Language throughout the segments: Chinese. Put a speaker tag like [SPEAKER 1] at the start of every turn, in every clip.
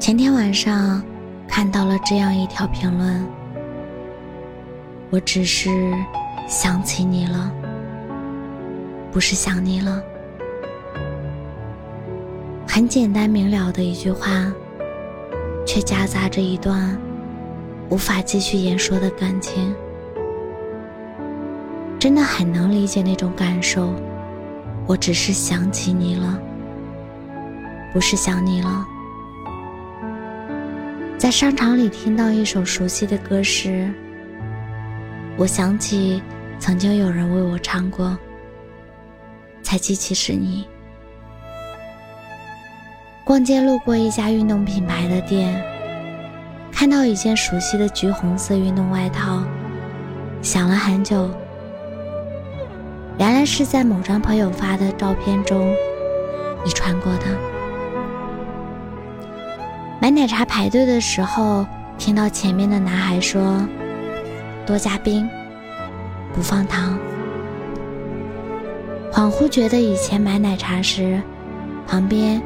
[SPEAKER 1] 前天晚上看到了这样一条评论，我只是想起你了，不是想你了。很简单明了的一句话，却夹杂着一段无法继续言说的感情。真的很能理解那种感受，我只是想起你了，不是想你了。在商场里听到一首熟悉的歌时，我想起曾经有人为我唱过，才记起是你。逛街路过一家运动品牌的店，看到一件熟悉的橘红色运动外套，想了很久，原来是在某张朋友发的照片中你穿过的。买奶茶排队的时候，听到前面的男孩说：“多加冰，不放糖。”恍惚觉得以前买奶茶时，旁边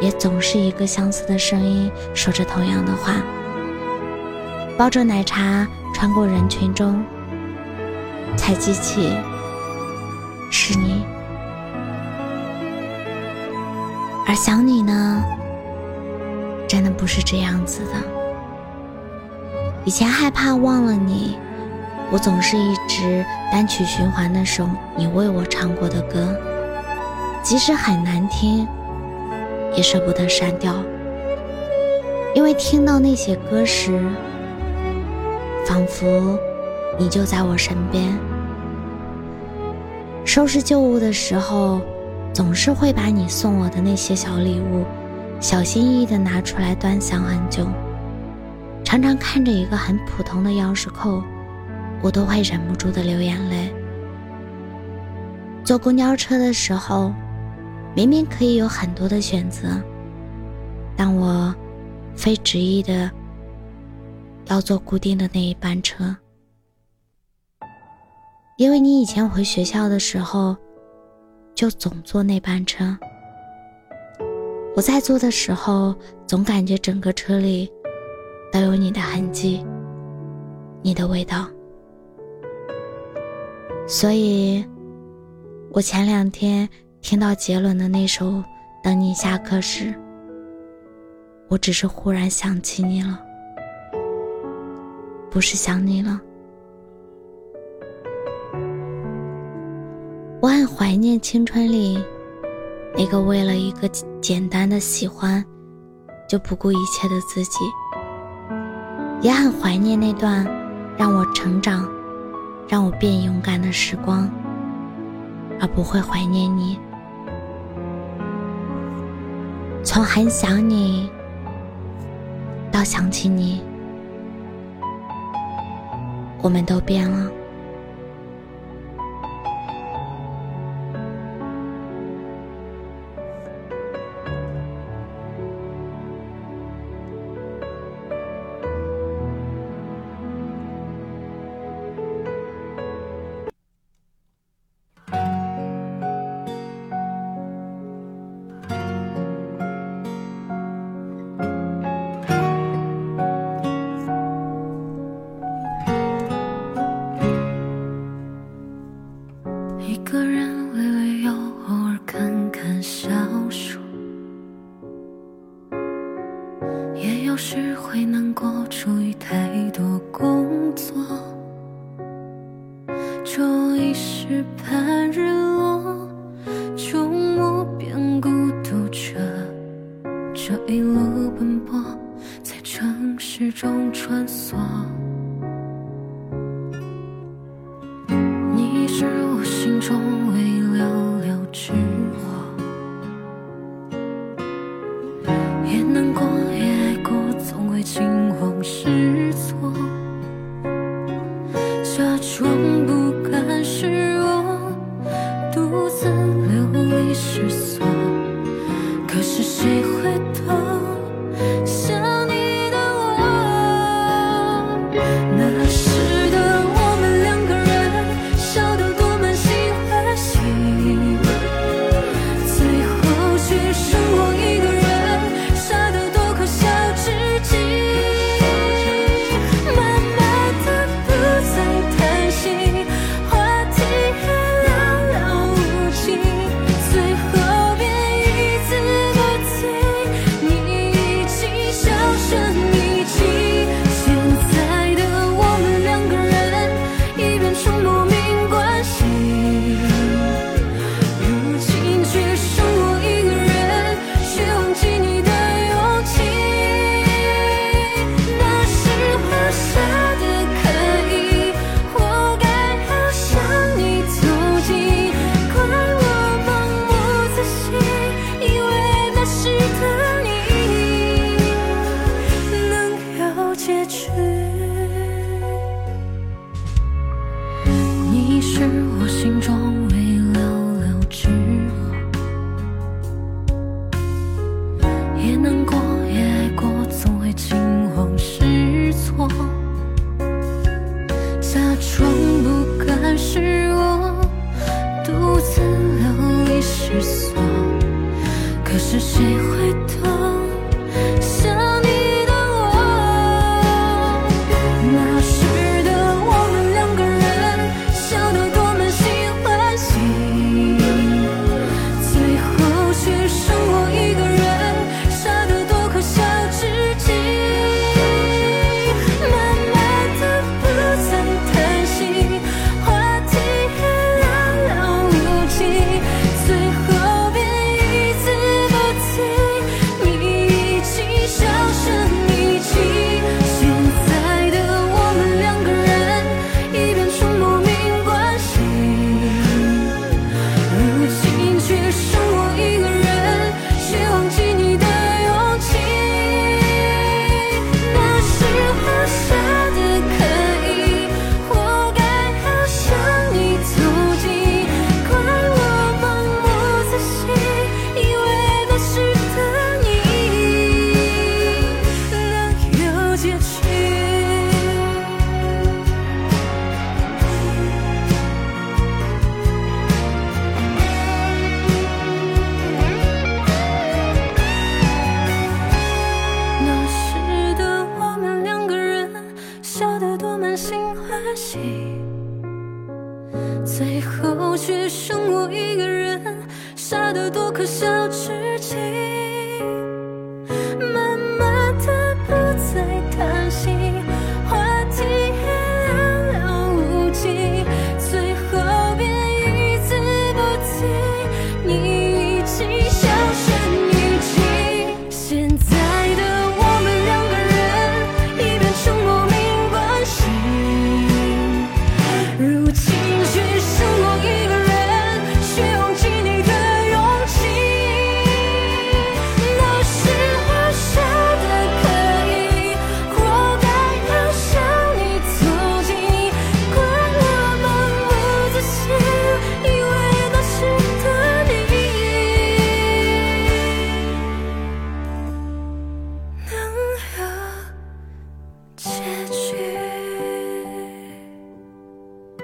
[SPEAKER 1] 也总是一个相似的声音说着同样的话。抱着奶茶穿过人群中，才记起是你。而想你呢？真的不是这样子的。以前害怕忘了你，我总是一直单曲循环的首你为我唱过的歌，即使很难听，也舍不得删掉。因为听到那些歌时，仿佛你就在我身边。收拾旧物的时候，总是会把你送我的那些小礼物。小心翼翼地拿出来端详很久，常常看着一个很普通的钥匙扣，我都会忍不住的流眼泪。坐公交车的时候，明明可以有很多的选择，但我非执意的要坐固定的那一班车，因为你以前回学校的时候，就总坐那班车。我在坐的时候，总感觉整个车里都有你的痕迹，你的味道。所以，我前两天听到杰伦的那首《等你下课时》，我只是忽然想起你了，不是想你了。我很怀念青春里。那个为了一个简单的喜欢，就不顾一切的自己，也很怀念那段让我成长、让我变勇敢的时光，而不会怀念你。从很想你到想起你，我们都变了。
[SPEAKER 2] 我一时盼日落，终无边孤独着。这一路奔波，在城市中穿梭，是谁可是谁会懂？的多可笑痴情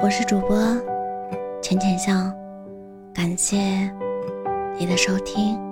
[SPEAKER 1] 我是主播浅浅笑感谢你的收听。